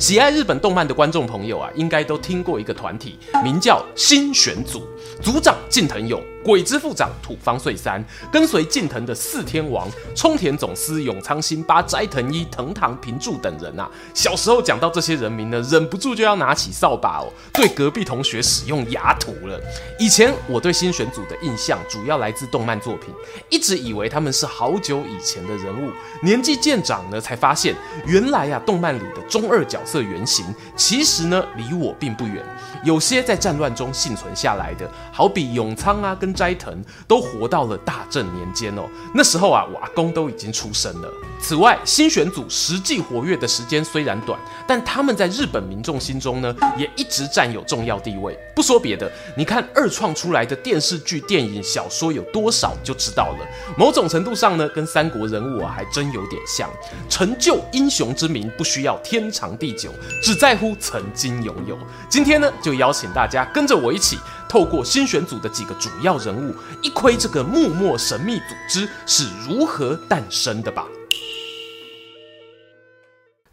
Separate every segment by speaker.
Speaker 1: 喜爱日本动漫的观众朋友啊，应该都听过一个团体，名叫新选组，组长近藤勇。鬼之副长土方岁三，跟随近藤的四天王冲田总司、永仓新八、斋藤一、藤堂平助等人啊，小时候讲到这些人名呢，忍不住就要拿起扫把哦，对隔壁同学使用牙涂了。以前我对新选组的印象主要来自动漫作品，一直以为他们是好久以前的人物，年纪渐长呢，才发现原来啊，动漫里的中二角色原型其实呢，离我并不远。有些在战乱中幸存下来的，好比永仓啊，跟斋藤都活到了大正年间哦。那时候啊，我阿公都已经出生了。此外，新选组实际活跃的时间虽然短，但他们在日本民众心中呢，也一直占有重要地位。不说别的，你看二创出来的电视剧、电影、小说有多少，就知道了。某种程度上呢，跟三国人物啊，还真有点像。成就英雄之名，不需要天长地久，只在乎曾经拥有。今天呢，就邀请大家跟着我一起，透过新选组的几个主要人物，一窥这个幕末神秘组织是如何诞生的吧。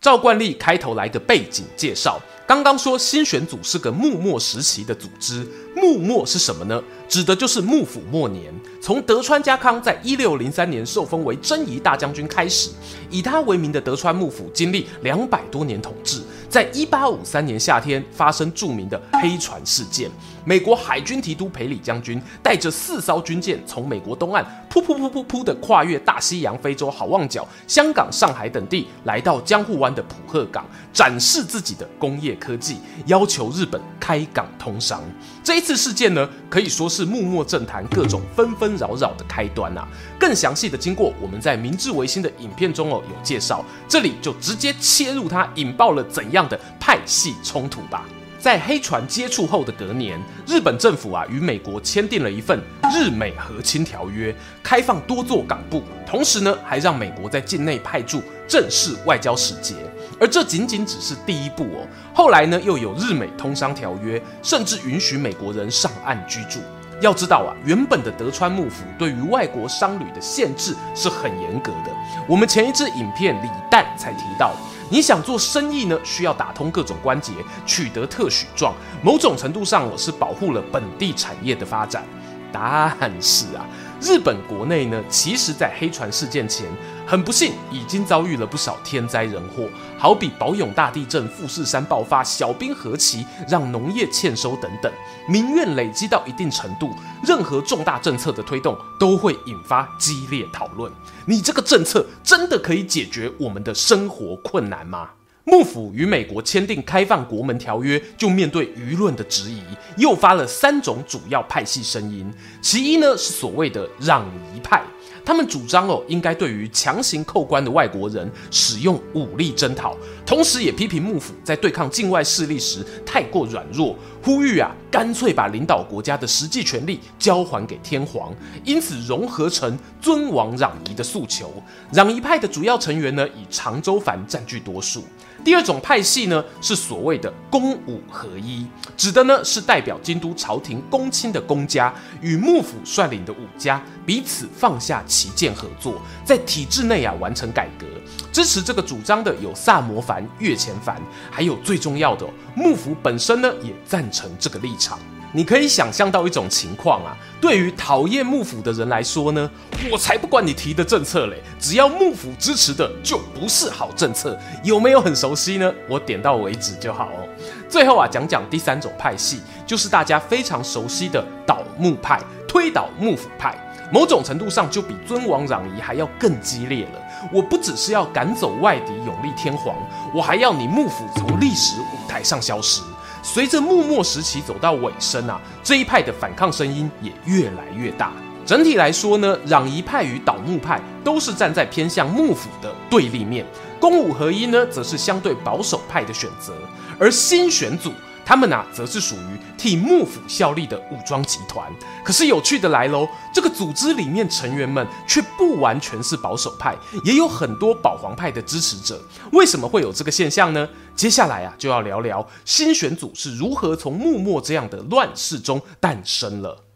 Speaker 1: 照惯例，开头来个背景介绍。刚刚说新选组是个幕末时期的组织，幕末是什么呢？指的就是幕府末年。从德川家康在一六零三年受封为征夷大将军开始，以他为名的德川幕府经历两百多年统治。在一八五三年夏天发生著名的黑船事件，美国海军提督裴里将军带着四艘军舰从美国东岸噗噗噗噗噗的跨越大西洋、非洲好望角、香港、上海等地，来到江户湾的浦贺港，展示自己的工业科技，要求日本开港通商。这一次事件呢，可以说是幕末政坛各种纷纷扰扰的开端啊。更详细的经过，我们在明治维新的影片中哦有介绍，这里就直接切入它引爆了怎样的派系冲突吧。在黑船接触后的隔年，日本政府啊与美国签订了一份日美和亲条约，开放多座港埠，同时呢还让美国在境内派驻正式外交使节。而这仅仅只是第一步哦，后来呢又有日美通商条约，甚至允许美国人上岸居住。要知道啊，原本的德川幕府对于外国商旅的限制是很严格的。我们前一支影片李诞才提到。你想做生意呢，需要打通各种关节，取得特许状，某种程度上我是保护了本地产业的发展。但是啊，日本国内呢，其实在黑船事件前，很不幸已经遭遇了不少天灾人祸，好比宝永大地震、富士山爆发、小冰河期让农业欠收等等，民怨累积到一定程度，任何重大政策的推动都会引发激烈讨论。你这个政策真的可以解决我们的生活困难吗？幕府与美国签订开放国门条约，就面对舆论的质疑，诱发了三种主要派系声音。其一呢，是所谓的攘夷派。他们主张哦，应该对于强行扣关的外国人使用武力征讨，同时也批评幕府在对抗境外势力时太过软弱，呼吁啊，干脆把领导国家的实际权力交还给天皇，因此融合成尊王攘夷的诉求。攘夷派的主要成员呢，以长州藩占据多数。第二种派系呢，是所谓的公武合一，指的呢是代表京都朝廷公卿的公家与幕府率领的武家彼此放下旗舰合作，在体制内啊完成改革。支持这个主张的有萨摩藩、越前藩，还有最重要的幕府本身呢也赞成这个立场。你可以想象到一种情况啊，对于讨厌幕府的人来说呢，我才不管你提的政策嘞，只要幕府支持的就不是好政策，有没有很熟悉呢？我点到为止就好哦。最后啊，讲讲第三种派系，就是大家非常熟悉的倒幕派，推倒幕府派，某种程度上就比尊王攘夷还要更激烈了。我不只是要赶走外敌，永立天皇，我还要你幕府从历史舞台上消失。随着幕末时期走到尾声啊，这一派的反抗声音也越来越大。整体来说呢，攘夷派与倒幕派都是站在偏向幕府的对立面，公武合一呢，则是相对保守派的选择。而新选组，他们啊，则是属于替幕府效力的武装集团。可是有趣的来喽，这个组织里面成员们却不完全是保守派，也有很多保皇派的支持者。为什么会有这个现象呢？接下来啊，就要聊聊新选组是如何从幕末这样的乱世中诞生了。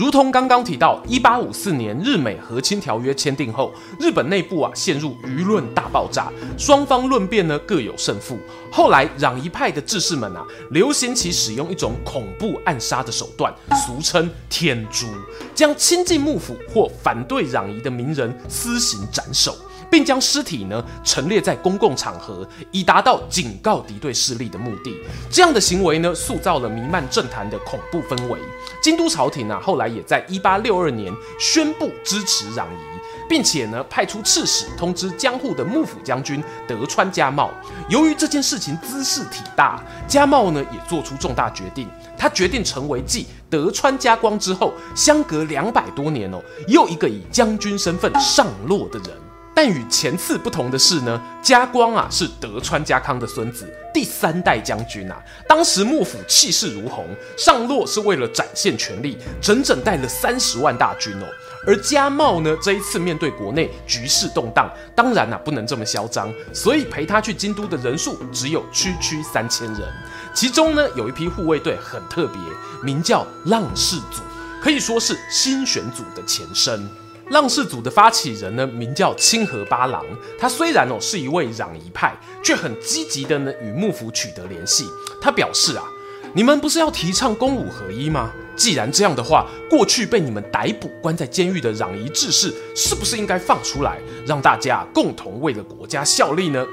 Speaker 1: 如同刚刚提到，一八五四年日美和亲条约签订后，日本内部啊陷入舆论大爆炸，双方论辩呢各有胜负。后来攘夷派的志士们啊，流行起使用一种恐怖暗杀的手段，俗称天诛，将亲近幕府或反对攘夷的名人私刑斩首。并将尸体呢陈列在公共场合，以达到警告敌对势力的目的。这样的行为呢，塑造了弥漫政坛的恐怖氛围。京都朝廷啊，后来也在一八六二年宣布支持攘夷，并且呢，派出刺史通知江户的幕府将军德川家茂。由于这件事情兹事体大，家茂呢也做出重大决定，他决定成为继德川家光之后，相隔两百多年哦，又一个以将军身份上落的人。但与前次不同的是呢，家光啊是德川家康的孙子，第三代将军啊。当时幕府气势如虹，上洛是为了展现权力，整整带了三十万大军哦。而家茂呢，这一次面对国内局势动荡，当然啊不能这么嚣张，所以陪他去京都的人数只有区区三千人。其中呢，有一批护卫队很特别，名叫浪士组，可以说是新选组的前身。浪士组的发起人呢，名叫清河八郎。他虽然哦是一位攘夷派，却很积极的呢与幕府取得联系。他表示啊，你们不是要提倡公武合一吗？既然这样的话，过去被你们逮捕关在监狱的攘夷志士，是不是应该放出来，让大家共同为了国家效力呢？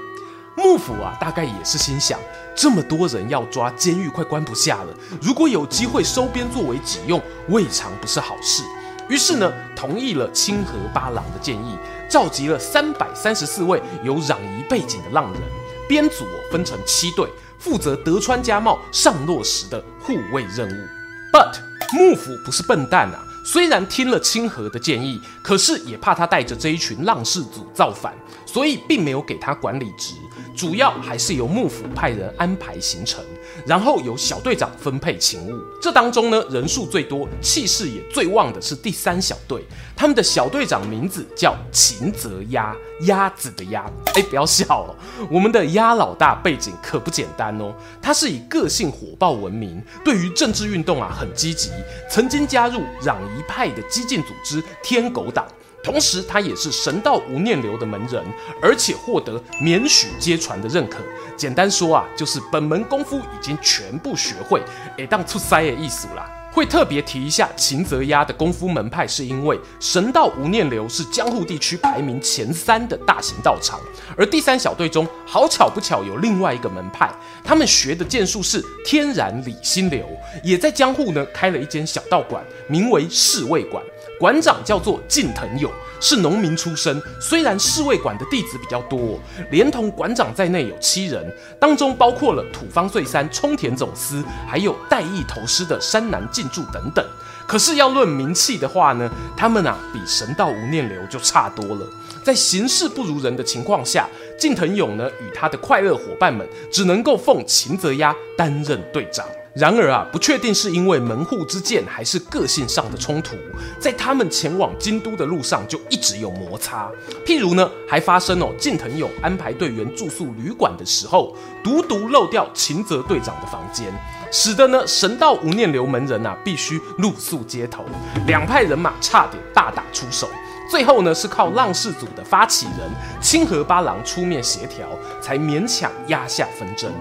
Speaker 1: 幕府啊，大概也是心想，这么多人要抓，监狱快关不下了。如果有机会收编作为己用，未尝不是好事。于是呢，同意了清河八郎的建议，召集了三百三十四位有攘夷背景的浪人，编组分成七队，负责德川家茂上洛时的护卫任务。But 幕府不是笨蛋啊，虽然听了清河的建议，可是也怕他带着这一群浪士组造反，所以并没有给他管理职。主要还是由幕府派人安排行程，然后由小队长分配勤务。这当中呢，人数最多、气势也最旺的是第三小队，他们的小队长名字叫芹泽鸭，鸭子的鸭。哎，不要笑哦，我们的鸭老大背景可不简单哦，他是以个性火爆闻名，对于政治运动啊很积极，曾经加入攘夷派的激进组织天狗党。同时，他也是神道无念流的门人，而且获得免许接传的认可。简单说啊，就是本门功夫已经全部学会，诶，当出塞的意思啦。会特别提一下秦泽鸭的功夫门派，是因为神道无念流是江户地区排名前三的大型道场，而第三小队中好巧不巧有另外一个门派，他们学的剑术是天然理心流，也在江户呢开了一间小道馆，名为侍卫馆。馆长叫做近藤勇，是农民出身。虽然侍卫馆的弟子比较多，连同馆长在内有七人，当中包括了土方岁三冲田总司，还有带役头师的山南进驻等等。可是要论名气的话呢，他们啊比神道无念流就差多了。在形势不如人的情况下，近藤勇呢与他的快乐伙伴们只能够奉芹泽鸭担任队长。然而啊，不确定是因为门户之见，还是个性上的冲突，在他们前往京都的路上就一直有摩擦。譬如呢，还发生哦，近藤勇安排队员住宿旅馆的时候，独独漏掉芹泽队长的房间，使得呢神道无念流门人啊必须露宿街头，两派人马差点大打出手。最后呢，是靠浪士组的发起人清河八郎出面协调，才勉强压下纷争。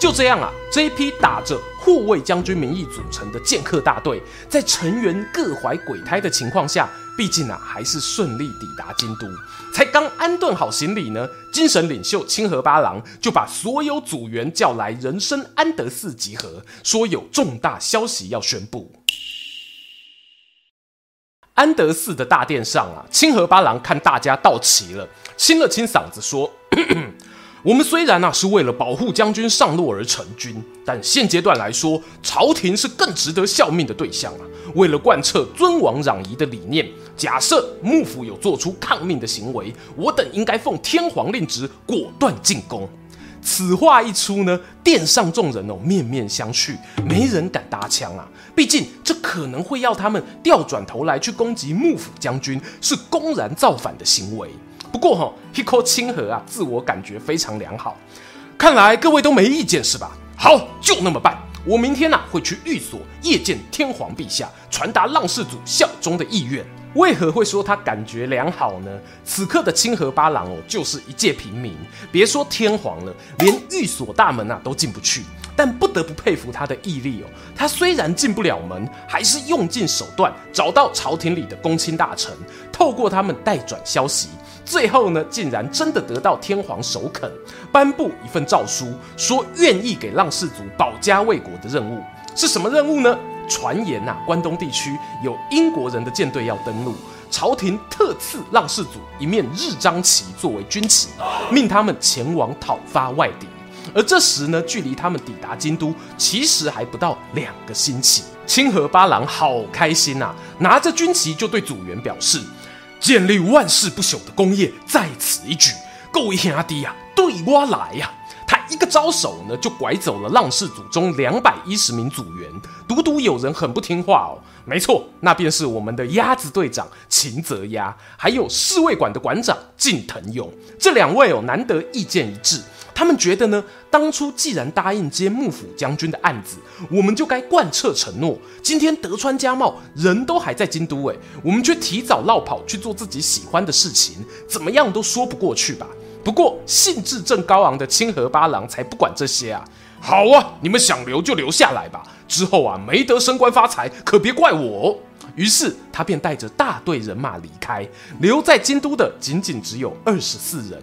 Speaker 1: 就这样啊，这一批打着护卫将军名义组成的剑客大队，在成员各怀鬼胎的情况下，毕竟啊还是顺利抵达京都。才刚安顿好行李呢，精神领袖清河八郎就把所有组员叫来人生安德寺集合，说有重大消息要宣布。安德寺的大殿上啊，清河八郎看大家到齐了，清了清嗓子说。我们虽然啊是为了保护将军上洛而成军，但现阶段来说，朝廷是更值得效命的对象啊。为了贯彻尊王攘夷的理念，假设幕府有做出抗命的行为，我等应该奉天皇令旨，果断进攻。此话一出呢，殿上众人哦面面相觑，没人敢搭腔啊。毕竟这可能会要他们调转头来去攻击幕府将军，是公然造反的行为。不过哈、哦，一口清河啊，自我感觉非常良好。看来各位都没意见是吧？好，就那么办。我明天呐、啊、会去御所谒见天皇陛下，传达浪士族效忠的意愿。为何会说他感觉良好呢？此刻的清河八郎哦，就是一介平民，别说天皇了，连御所大门啊都进不去。但不得不佩服他的毅力哦，他虽然进不了门，还是用尽手段找到朝廷里的公卿大臣，透过他们代转消息，最后呢，竟然真的得到天皇首肯，颁布一份诏书，说愿意给浪士族保家卫国的任务。是什么任务呢？传言呐、啊，关东地区有英国人的舰队要登陆，朝廷特赐浪士族一面日章旗作为军旗，命他们前往讨伐外敌。而这时呢，距离他们抵达京都，其实还不到两个星期。清河八郎好开心呐、啊，拿着军旗就对组员表示：“建立万世不朽的功业在此一举，各位兄弟呀，对我来呀！”他一个招手呢，就拐走了浪氏祖宗两百一十名组员。独独有人很不听话哦，没错，那便是我们的鸭子队长秦泽鸭，还有侍卫馆的馆长近藤勇。这两位哦，难得意见一致。他们觉得呢，当初既然答应接幕府将军的案子，我们就该贯彻承诺。今天德川家茂人都还在京都，诶，我们却提早落跑去做自己喜欢的事情，怎么样都说不过去吧？不过兴致正高昂的清河八郎才不管这些啊！好啊，你们想留就留下来吧，之后啊没得升官发财，可别怪我。于是他便带着大队人马离开，留在京都的仅仅只有二十四人。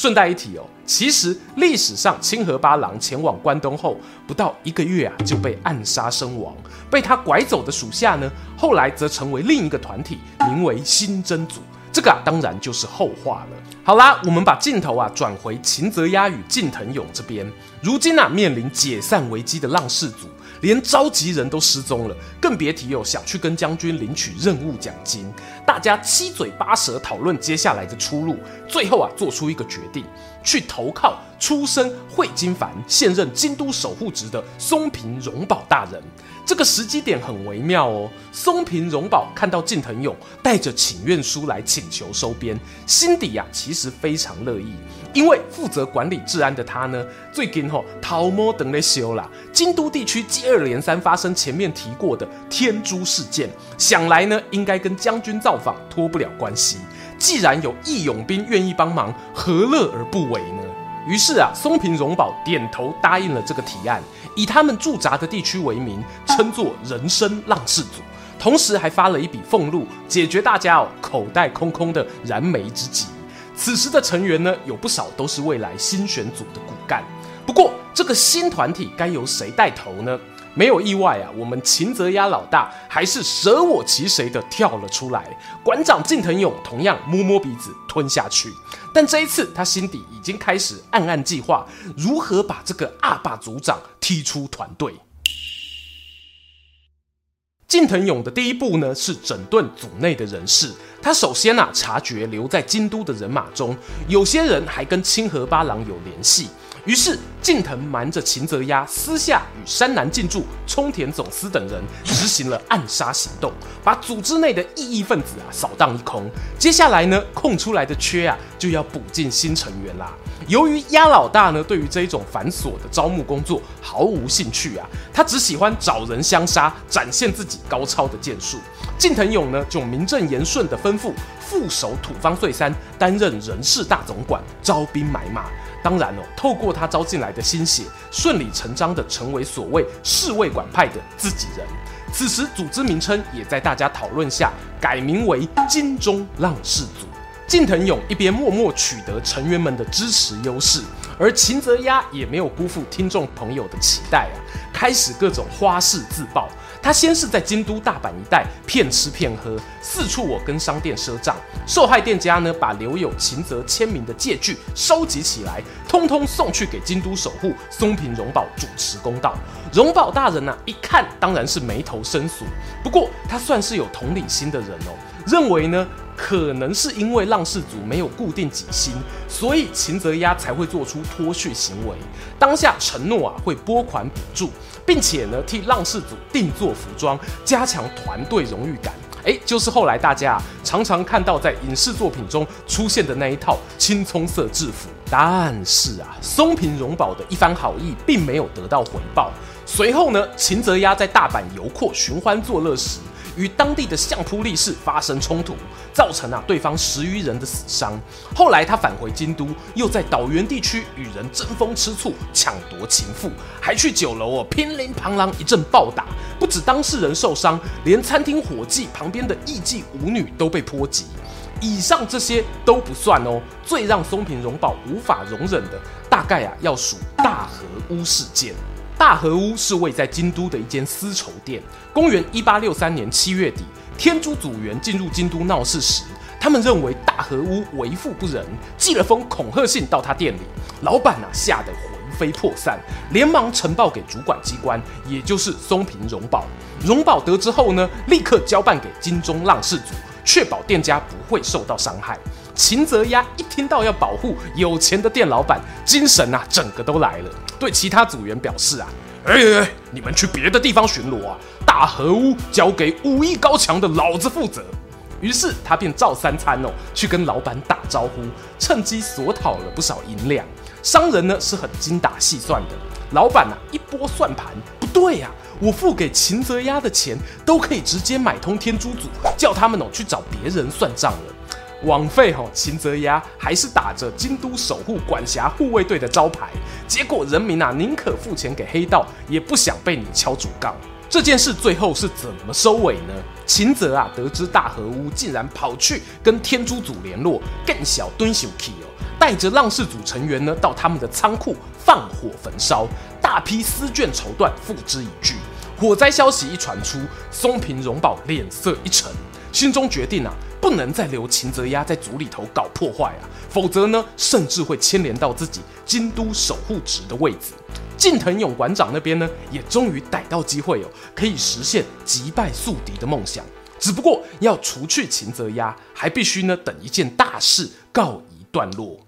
Speaker 1: 顺带一提哦，其实历史上清河八郎前往关东后，不到一个月啊就被暗杀身亡。被他拐走的属下呢，后来则成为另一个团体，名为新真组。这个啊，当然就是后话了。好啦，我们把镜头啊转回秦泽鸭与近藤勇这边。如今啊，面临解散危机的浪士组，连召集人都失踪了，更别提有想去跟将军领取任务奖金。大家七嘴八舌讨论接下来的出路，最后啊，做出一个决定，去投靠出身会津藩、现任京都守护职的松平荣保大人。这个时机点很微妙哦。松平荣保看到近藤勇带着请愿书来请求收编，心底呀、啊、其实非常乐意，因为负责管理治安的他呢，最近吼桃摸等咧修啦，京都地区接二连三发生前面提过的天诛事件，想来呢应该跟将军造访脱不了关系。既然有义勇兵愿意帮忙，何乐而不为呢？于是啊，松平荣保点头答应了这个提案。以他们驻扎的地区为名，称作人生浪士组，同时还发了一笔俸禄，解决大家哦口袋空空的燃眉之急。此时的成员呢，有不少都是未来新选组的骨干。不过，这个新团体该由谁带头呢？没有意外啊，我们秦泽鸭老大还是舍我其谁的跳了出来。馆长近藤勇同样摸摸鼻子吞下去，但这一次他心底已经开始暗暗计划如何把这个阿爸组长踢出团队。近藤勇的第一步呢，是整顿组内的人事。他首先啊，察觉留在京都的人马中，有些人还跟清河八郎有联系。于是，近藤瞒着秦泽鸭，私下与山南近助、冲田总司等人执行了暗杀行动，把组织内的异议分子啊扫荡一空。接下来呢，空出来的缺啊，就要补进新成员啦。由于鸭老大呢，对于这一种繁琐的招募工作毫无兴趣啊，他只喜欢找人相杀，展现自己高超的剑术。近藤勇呢，就名正言顺地吩咐副手土方岁三担任人事大总管，招兵买马。当然哦，透过他招进来的心血，顺理成章的成为所谓侍卫管派的自己人。此时，组织名称也在大家讨论下改名为金钟浪士组。近藤勇一边默默取得成员们的支持优势，而秦泽压也没有辜负听众朋友的期待啊，开始各种花式自爆。他先是在京都、大阪一带骗吃骗喝，四处我跟商店赊账。受害店家呢，把留有秦泽签名的借据收集起来，通通送去给京都守护松平荣保主持公道。荣保大人呢、一看当然是眉头深锁。不过他算是有同理心的人哦，认为呢，可能是因为浪士组没有固定给薪，所以秦泽鸭才会做出脱序行为。当下承诺啊会拨款补助，并且呢替浪士组定做服装，加强团队荣誉感。哎，就是后来大家常常看到在影视作品中出现的那一套青葱色制服。但是啊，松平荣保的一番好意并没有得到回报。随后呢，秦泽鸭在大阪游廓寻欢作乐时，与当地的相扑力士发生冲突，造成啊对方十余人的死伤。后来他返回京都，又在岛原地区与人争风吃醋，抢夺情妇，还去酒楼哦乒铃乓啷一阵暴打，不止当事人受伤，连餐厅伙计旁边的艺妓舞女都被波及。以上这些都不算哦，最让松平荣保无法容忍的，大概啊要数大和屋事件。大和屋是位在京都的一间丝绸店。公元一八六三年七月底，天竺组员进入京都闹事时，他们认为大和屋为富不仁，寄了封恐吓信到他店里。老板啊吓得魂飞魄散，连忙呈报给主管机关，也就是松平荣保。荣保得知后呢，立刻交办给金钟浪士组，确保店家不会受到伤害。秦泽鸭一听到要保护有钱的店老板，精神啊整个都来了。对其他组员表示啊，哎哎哎，你们去别的地方巡逻啊，大和屋交给武艺高强的老子负责。于是他便照三餐哦，去跟老板打招呼，趁机索讨了不少银两。商人呢是很精打细算的，老板啊一拨算盘，不对呀、啊，我付给秦泽鸭的钱都可以直接买通天珠组，叫他们哦去找别人算账了。枉费吼，秦泽鸭还是打着京都守护管辖护卫队的招牌，结果人民啊宁可付钱给黑道，也不想被你敲竹杠。这件事最后是怎么收尾呢？秦泽啊得知大和屋竟然跑去跟天珠组联络，更小蹲小 K 哦，带着浪士组成员呢到他们的仓库放火焚烧，大批丝绢绸缎付之一炬。火灾消息一传出，松平荣保脸色一沉，心中决定啊。不能再留秦泽鸭在组里头搞破坏啊，否则呢，甚至会牵连到自己京都守护职的位置。近藤勇馆长那边呢，也终于逮到机会哦，可以实现击败宿敌的梦想。只不过要除去秦泽鸭，还必须呢等一件大事告一段落。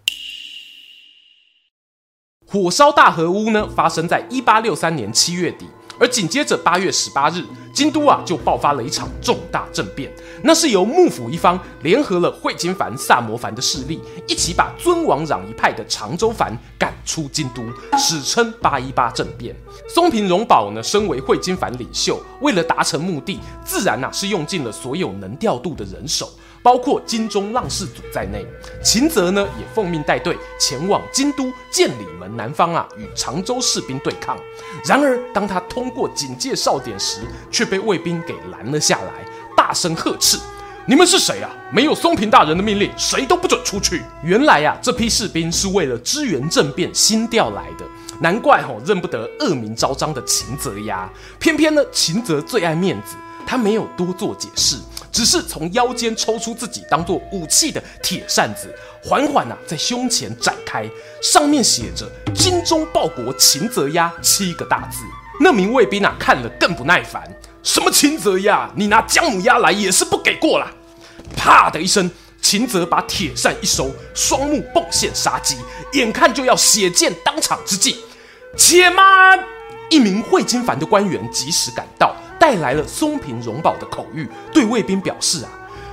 Speaker 1: 火烧大和屋呢，发生在一八六三年七月底。而紧接着八月十八日，京都啊就爆发了一场重大政变。那是由幕府一方联合了会津藩、萨摩藩的势力，一起把尊王攘夷派的长州藩赶出京都，史称八一八政变。松平荣保呢，身为会津藩领袖，为了达成目的，自然呐、啊、是用尽了所有能调度的人手。包括金钟浪士组在内，秦泽呢也奉命带队前往京都建礼门南方啊，与长州士兵对抗。然而，当他通过警戒哨点时，却被卫兵给拦了下来，大声呵斥：“你们是谁啊？没有松平大人的命令，谁都不准出去！”原来啊，这批士兵是为了支援政变新调来的，难怪吼、哦、认不得恶名昭彰的秦泽呀。偏偏呢，秦泽最爱面子，他没有多做解释。只是从腰间抽出自己当做武器的铁扇子，缓缓啊在胸前展开，上面写着“精忠报国秦泽压”七个大字。那名卫兵啊看了更不耐烦：“什么秦泽压？你拿姜母鸭来也是不给过啦！”啪的一声，秦泽把铁扇一收，双目迸现杀机，眼看就要血溅当场之际，且慢！一名会津藩的官员及时赶到。带来了松平荣保的口谕，对卫兵表示啊，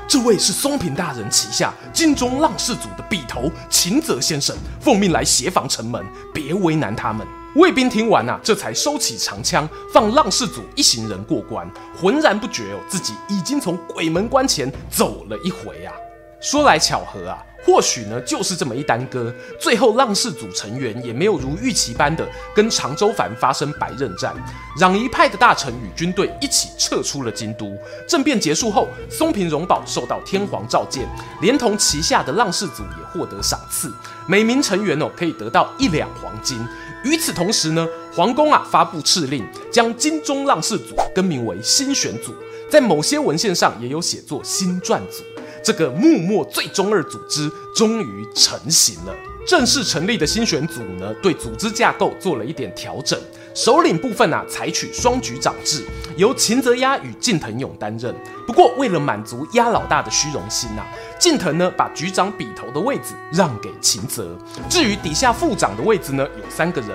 Speaker 1: 这位是松平大人旗下金钟浪士组的笔头秦泽先生，奉命来协防城门，别为难他们。卫兵听完啊，这才收起长枪，放浪士组一行人过关，浑然不觉哦，自己已经从鬼门关前走了一回啊。说来巧合啊。或许呢，就是这么一耽搁，最后浪士组成员也没有如预期般的跟长州藩发生白刃战，攘夷派的大臣与军队一起撤出了京都。政变结束后，松平荣保受到天皇召见，连同旗下的浪士组也获得赏赐，每名成员哦可以得到一两黄金。与此同时呢，皇宫啊发布敕令，将金钟浪士组更名为新选组，在某些文献上也有写作新撰组。这个幕末最中二组织终于成型了。正式成立的新选组呢，对组织架构做了一点调整，首领部分啊，采取双局长制，由秦泽鸭与近藤勇担任。不过，为了满足鸭老大的虚荣心啊，近藤呢把局长笔头的位置让给秦泽。至于底下副长的位置呢，有三个人，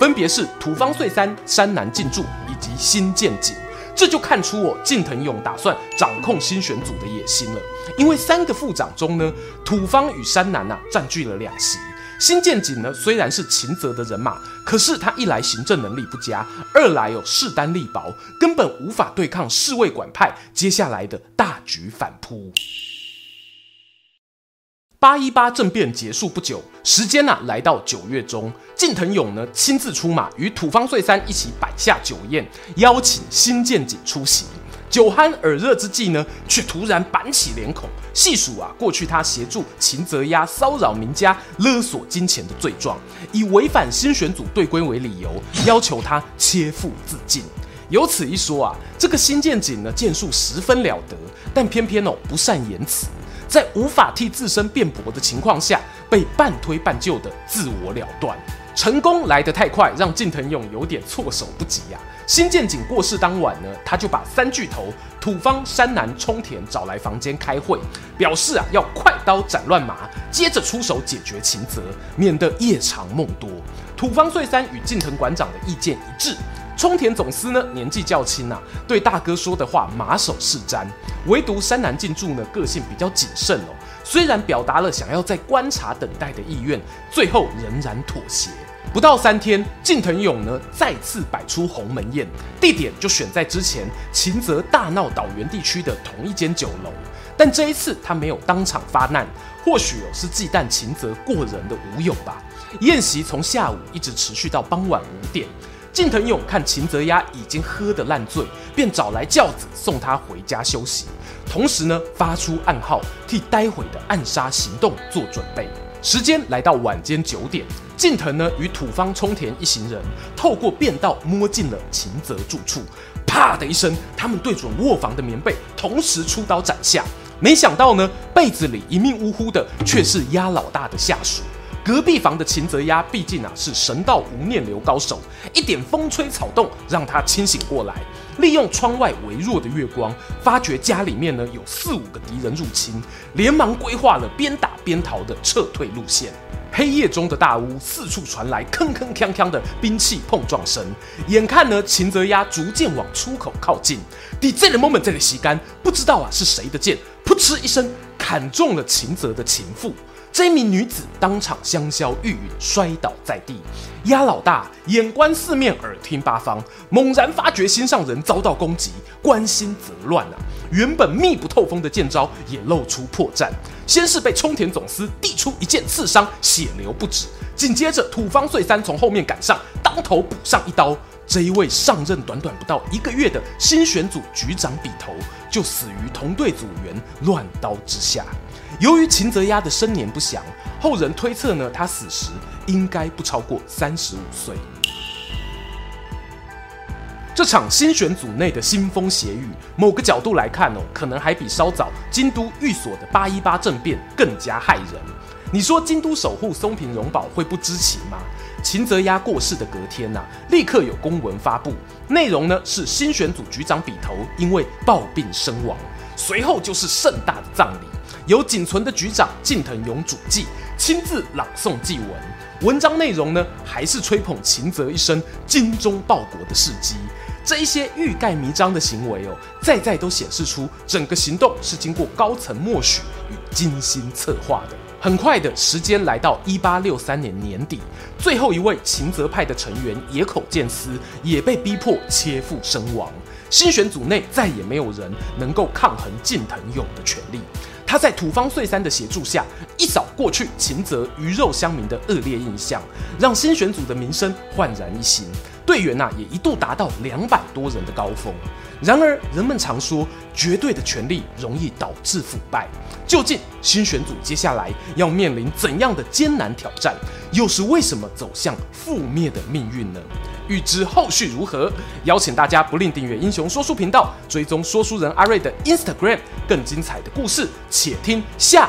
Speaker 1: 分别是土方岁三、山南进助以及新见景。这就看出我近藤勇打算掌控新选组的野心了。因为三个副长中呢，土方与山南啊占据了两席。新建景呢，虽然是秦泽的人马，可是他一来行政能力不佳，二来有势单力薄，根本无法对抗侍卫管派接下来的大局反扑。八一八政变结束不久，时间呢、来到九月中，近藤勇呢亲自出马，与土方岁三一起摆下酒宴，邀请新见景出席。酒酣耳热之际呢，却突然板起脸孔，细数啊过去他协助秦泽鸭骚扰名家、勒索金钱的罪状，以违反新选组队规为理由，要求他切腹自尽。有此一说啊，这个新见景呢剑术十分了得，但偏偏哦不善言辞，在无法替自身辩驳的情况下，被半推半就的自我了断。成功来得太快，让近藤勇有点措手不及呀、新见景过世当晚呢，他就把三巨头土方、山南、冲田找来房间开会，表示啊要快刀斩乱麻，接着出手解决秦泽，免得夜长梦多。土方岁三与近藤馆长的意见一致，冲田总司呢年纪较轻啊，对大哥说的话马首是瞻，唯独山南进驻呢个性比较谨慎哦，虽然表达了想要再观察等待的意愿，最后仍然妥协。不到三天，近藤勇呢再次摆出鸿门宴，地点就选在之前秦泽大闹岛原地区的同一间酒楼。但这一次他没有当场发难，或许哦是忌惮秦泽过人的武勇吧。宴席从下午一直持续到傍晚五点。近藤勇看秦泽鸭已经喝得烂醉，便找来轿子送他回家休息，同时呢发出暗号，替待会的暗杀行动做准备。时间来到晚间九点，近藤呢与土方冲田一行人透过便道摸进了秦泽住处，啪的一声，他们对准卧房的棉被，同时出刀斩下。没想到呢，被子里一命呜呼的却是鸭老大的下属。隔壁房的秦泽鸭毕竟啊是神道无念流高手，一点风吹草动让他清醒过来。利用窗外微弱的月光，发觉家里面呢有四五个敌人入侵，连忙规划了边打边逃的撤退路线。黑夜中的大屋四处传来铿铿锵锵的兵器碰撞声，眼看呢秦泽鸭逐渐往出口靠近。第这个 moment 这里袭杆，不知道啊是谁的剑，噗嗤一声砍中了秦泽的情妇。这名女子当场香消玉殒，摔倒在地。鸭老大眼观四面，耳听八方，猛然发觉心上人遭到攻击，关心则乱啊！原本密不透风的剑招也露出破绽。先是被冲田总司递出一剑刺伤，血流不止。紧接着土方岁三从后面赶上，当头补上一刀。这一位上任短短不到一个月的新选组局长笔头，就死于同队组员乱刀之下。由于秦泽鸭的生年不详，后人推测呢，他死时应该不超过三十五岁。这场新选组内的腥风血雨，某个角度来看哦，可能还比稍早京都御所的八一八政变更加骇人。你说京都守护松平荣保会不知情吗？秦泽鸭过世的隔天呐、立刻有公文发布，内容呢是新选组局长笔头因为暴病身亡，随后就是盛大的葬礼。由仅存的局长近藤勇主祭，亲自朗诵祭文。文章内容呢，还是吹捧秦泽一生精忠报国的事迹。这一些欲盖弥彰的行为哦，在在都显示出整个行动是经过高层默许与精心策划的。很快的时间来到一八六三年年底，最后一位秦泽派的成员野口健司也被逼迫切腹身亡。新选组内再也没有人能够抗衡近藤勇的权力。他在土方岁三的协助下，一扫过去秦泽鱼肉乡民的恶劣印象，让新选组的名声焕然一新，队员呐、啊、也一度达到两百多人的高峰。然而，人们常说绝对的权力容易导致腐败，究竟新选组接下来要面临怎样的艰难挑战？又是为什么走向覆灭的命运呢？欲知后续如何，邀请大家不吝订阅英雄说书频道，追踪说书人阿瑞的 Instagram，更精彩的故事，且听下